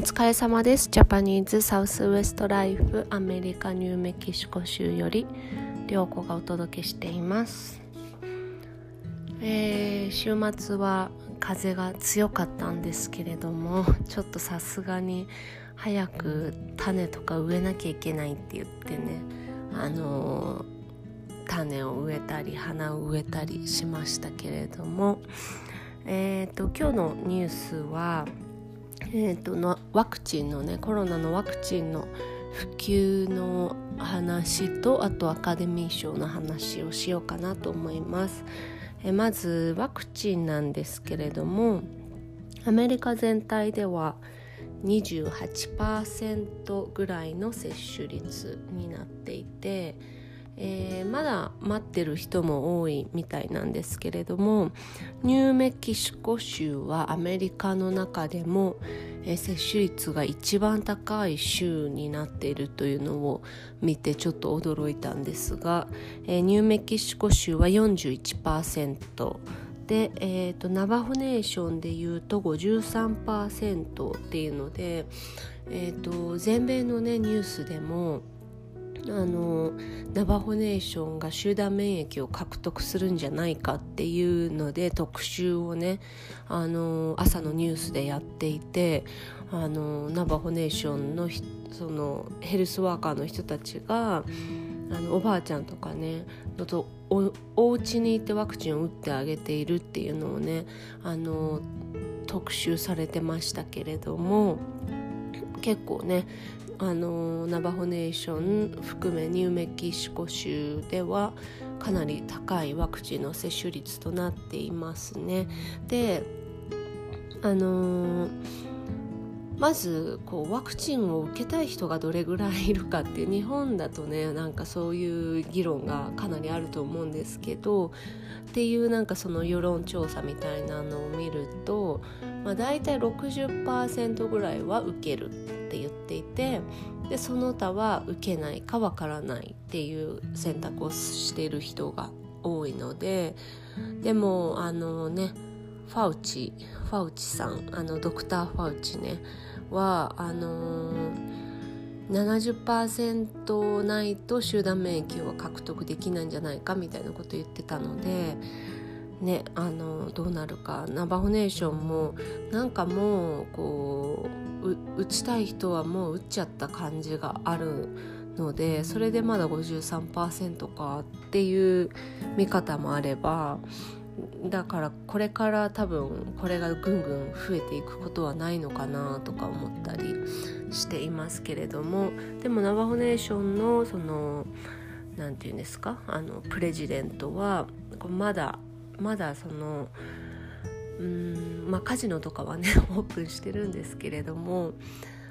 お疲れ様です。ジャパニーズサウスウエストライフアメリカニューメキシコ州より涼子がお届けしています。えー、週末は風が強かったんですけれどもちょっとさすがに早く種とか植えなきゃいけないって言ってねあのー、種を植えたり花を植えたりしましたけれどもえーと、と今日のニュースはえーと、のワクチンのねコロナのワクチンの普及の話とあとアカデミー賞の話をしようかなと思います。えまずワクチンなんですけれどもアメリカ全体では28%ぐらいの接種率になっていてえー、まだ待ってる人も多いみたいなんですけれどもニューメキシコ州はアメリカの中でも、えー、接種率が一番高い州になっているというのを見てちょっと驚いたんですが、えー、ニューメキシコ州は41%で、えーと、ナバホネーションでいうと53%っていうので、えーと全米の、ね、ニュースでもあのナバホネーションが集団免疫を獲得するんじゃないかっていうので特集をねあの朝のニュースでやっていてあのナバホネーションのそのヘルスワーカーの人たちがあのおばあちゃんとかねのとおお家にいてワクチンを打ってあげているっていうのをねあの特集されてましたけれども結構ねあのナバホネーション含めニューメキシコ州ではかなり高いワクチンの接種率となっていますね。であのまずこうワクチンを受けたい人がどれぐらいいるかっていう日本だとねなんかそういう議論がかなりあると思うんですけどっていうなんかその世論調査みたいなのを見ると、まあ、大体60%ぐらいは受けるって言っていてでその他は受けないかわからないっていう選択をしている人が多いのででもあのねファウチファウチさんあのドクター・ファウチねはあのー、70%ないと集団免疫を獲得できないんじゃないかみたいなこと言ってたのでねあのどうなるか。ナバホネーションもなんかもうこう打ちたい人はもう打っちゃった感じがあるのでそれでまだ53%かっていう見方もあればだからこれから多分これがぐんぐん増えていくことはないのかなとか思ったりしていますけれどもでもナバホネーションのその何て言うんですか？あのプレジデントはまだまだそのうんまあカジノとかはね オープンしてるんですけれども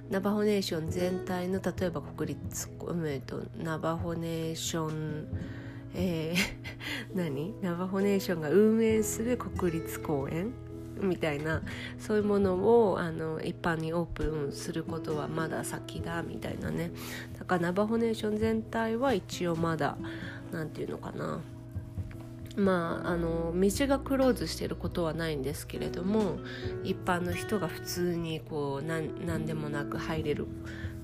ナバホネーション全体の例えば国立えっとナバホネーションえー、何？ナバホネーションが運営する国立公園？みたいなそういうものをあの一般にオープンすることはまだ先だみたいなね。だからナバホネーション全体は一応まだ何て言うのかな。まああの道がクローズしてることはないんですけれども一般の人が普通にこう何何でもなく入れる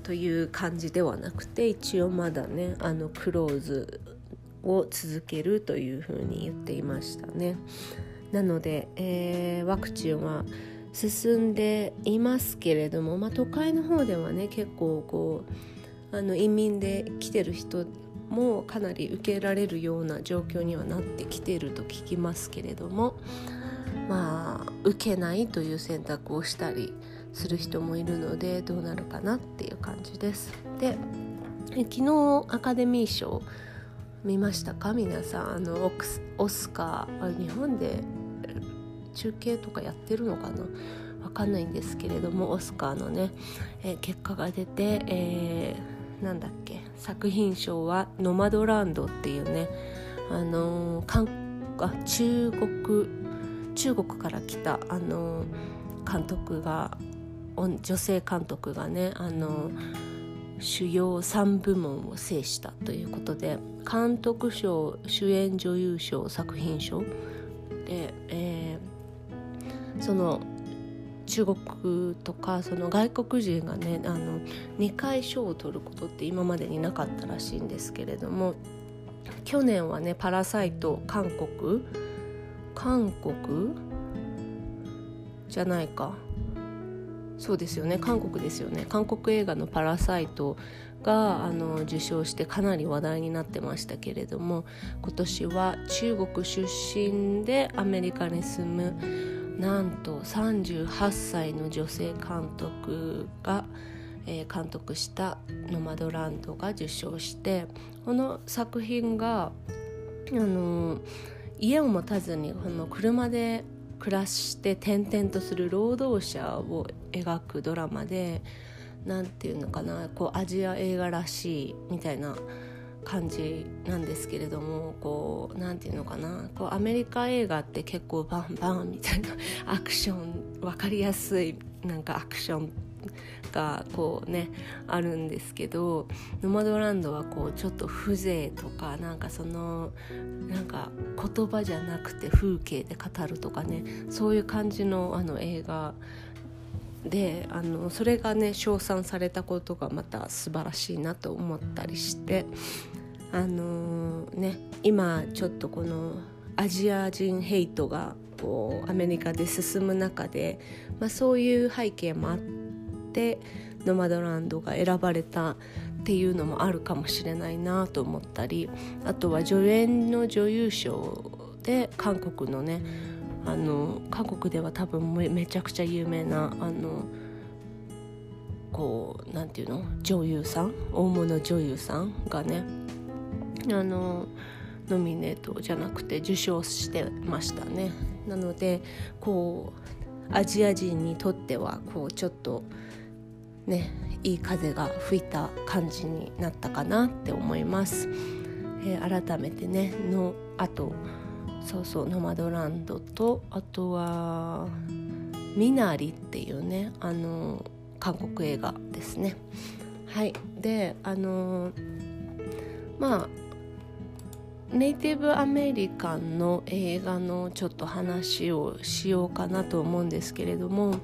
という感じではなくて一応まだねあのクローズを続けるというふうに言っていましたね。なので、えー、ワクチンは進んでいますけれども、まあ、都会の方ではね結構こうあの移民で来てる人もかなり受けられるような状況にはなってきていると聞きますけれどもまあ受けないという選択をしたりする人もいるのでどうなるかなっていう感じです。で昨日アカデミー賞見ましたか？皆さんあのオスカー日本で中継とかやってるのかな？わかんないんですけれどもオスカーのね、えー、結果が出て、えー、なんだっけ？作品賞は「ノマドランド」っていうね。あのー、韓あ中国中国から来たあの、監督が女性監督がねあの主要3部門を制したということで監督賞主演女優賞作品賞で、えー、その中国とかその外国人がねあの2回賞を取ることって今までになかったらしいんですけれども去年はね「パラサイト」韓国？韓国？じゃないか。そうですよね。韓国ですよね。韓国映画の「パラサイト」があの受賞してかなり話題になってましたけれども今年は中国出身でアメリカに住むなんと38歳の女性監督が、えー、監督した「ノマドランド」が受賞してこの作品があの家を持たずにこの車で暮らして転々とする労働者を描くドラマで何て言うのかなこうアジア映画らしいみたいな感じなんですけれどもこう何て言うのかなこうアメリカ映画って結構バンバンみたいな アクション分かりやすいなんかアクションがこうねあるんですけどノマドランドはこうちょっと風情とかなんかそのなんか言葉じゃなくて風景で語るとかねそういう感じのあの映画であのそれがね称賛されたことがまた素晴らしいなと思ったりしてあのー、ね今ちょっとこのアジア人ヘイトがこうアメリカで進む中で、まあ、そういう背景もあってノマドランドが選ばれたっていうのもあるかもしれないなと思ったりあとは助演の女優賞で韓国のねあの韓国では多分めちゃくちゃ有名なあのこうなんていうの？女優さん？大物女優さんがねあのノミネートじゃなくて受賞してましたね。なのでこうアジア人にとってはこうちょっとねいい風が吹いた感じになったかなって思います、えー、改めてねのあとそうそうノマドランドとあとはミナリっていうねあの韓国映画ですね。はい。であのまあネイティブアメリカンの映画のちょっと話をしようかなと思うんですけれども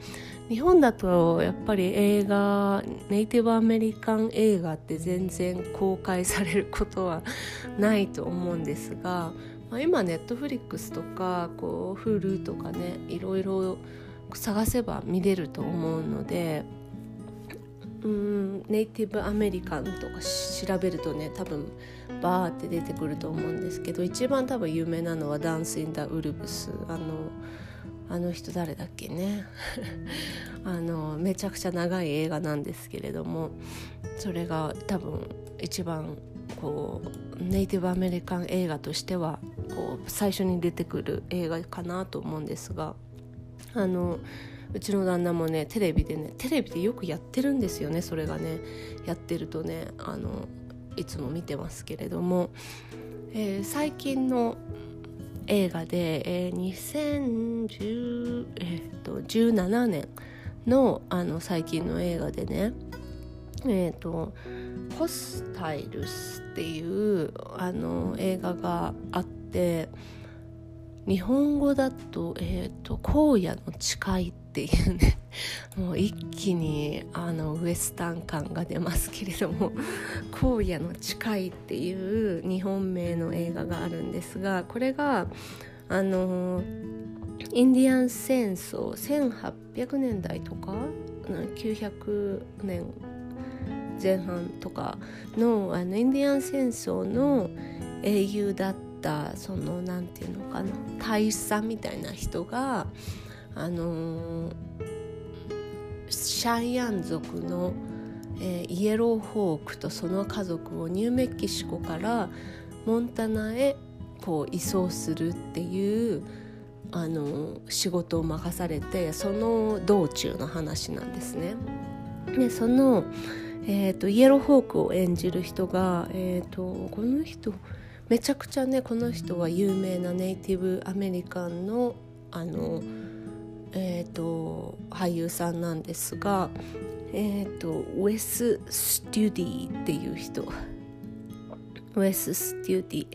日本だとやっぱり映画ネイティブアメリカン映画って全然公開されることはないと思うんですがまあ、今ネットフリックスとかこう Hulu とかねいろいろ探せば見れると思うのでうんネイティブアメリカンとか調べるとね多分バーって出てくると思うんですけど一番多分有名なのは「ダンス・イン・ダ・ウルブス」あのあの人誰だっけね。あのめちゃくちゃ長い映画なんですけれどもそれが多分一番こうネイティブアメリカン映画としてはこう最初に出てくる映画かなと思うんですがあのうちの旦那もねテレビでねテレビでよくやってるんですよねそれがね。やってるとねあのいつも見てますけれども、えー、最近の映画で、えー、2017、えーと、17年のあの最近の映画でねえっ、ー、と「ホスタイルス」っていうあの映画があって日本語だと,、えーと「荒野の誓い」っていうね もう一気にあのウエスタン感が出ますけれども「荒野の誓い」っていう日本名の映画があるんですがこれがあのインディアン戦争1800年代とか900年前半とかのあのインディアン戦争の英雄だったその何て言うのかな大佐みたいな人があのー、シャイアン族の、えー、イエローホークとその家族をニューメキシコからモンタナへこう移送するっていうあの仕事を任されてその道中の話なんですね。でそのえーと、イエローホークを演じる人が、えーと、この人めちゃくちゃねこの人は有名なネイティブアメリカンのあの、えーと、俳優さんなんですが、えー、とウェス・ステュディっていう人。ウェス・ステュディ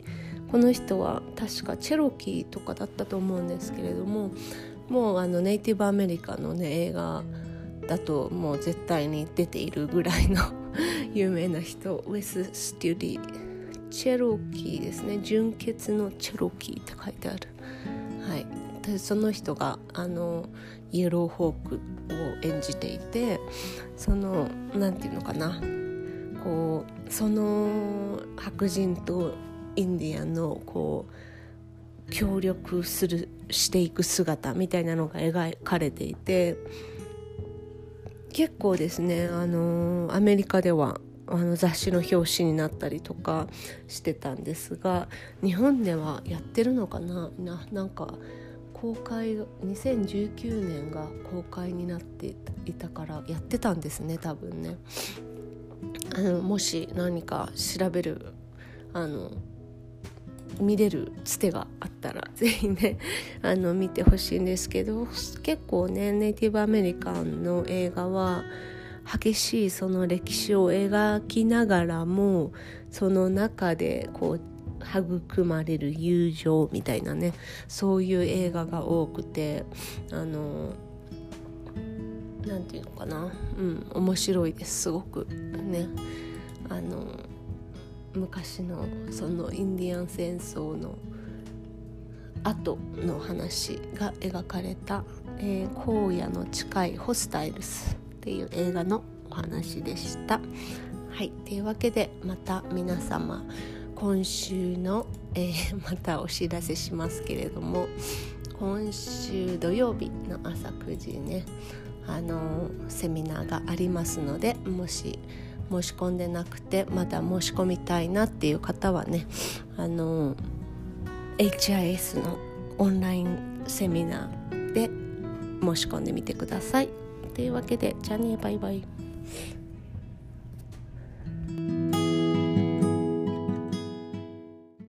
この人は確かチェロキーとかだったと思うんですけれどももうあのネイティブアメリカンのね映画だともう絶対に出ているぐらいの 有名な人。ウェス・ステュディチェロキーですね。純血のチェロキーって書いてある。はい。でその人があのイエローホークを演じていてその何て言うのかな。こうその白人とインディアンのこう協力するしていく姿みたいなのが描かれていて結構ですねあのアメリカではあの雑誌の表紙になったりとかしてたんですが日本ではやってるのかな？なんか公開2019年が公開になっていたからやってたんですね多分ね。あのもし何か調べるあの見れるつてがあったら 是非ねあの見てほしいんですけど結構ねネイティブアメリカンの映画は激しいその歴史を描きながらもその中でこう育まれる友情みたいなねそういう映画が多くてあの何て言うのかな。うん面白いですすごく。ね。あの昔のそのインディアン戦争の後の話が描かれた「えー、荒野の近いホスタイルス」っていう映画のお話でした。はいというわけでまた皆様今週の、えー、またお知らせしますけれども今週土曜日の朝9時ねあのセミナーがありますのでもし申し込んでなくてまだ申し込みたいなっていう方はねあの HIS のオンラインセミナーで申し込んでみてください。というわけでじゃあねバイバイ。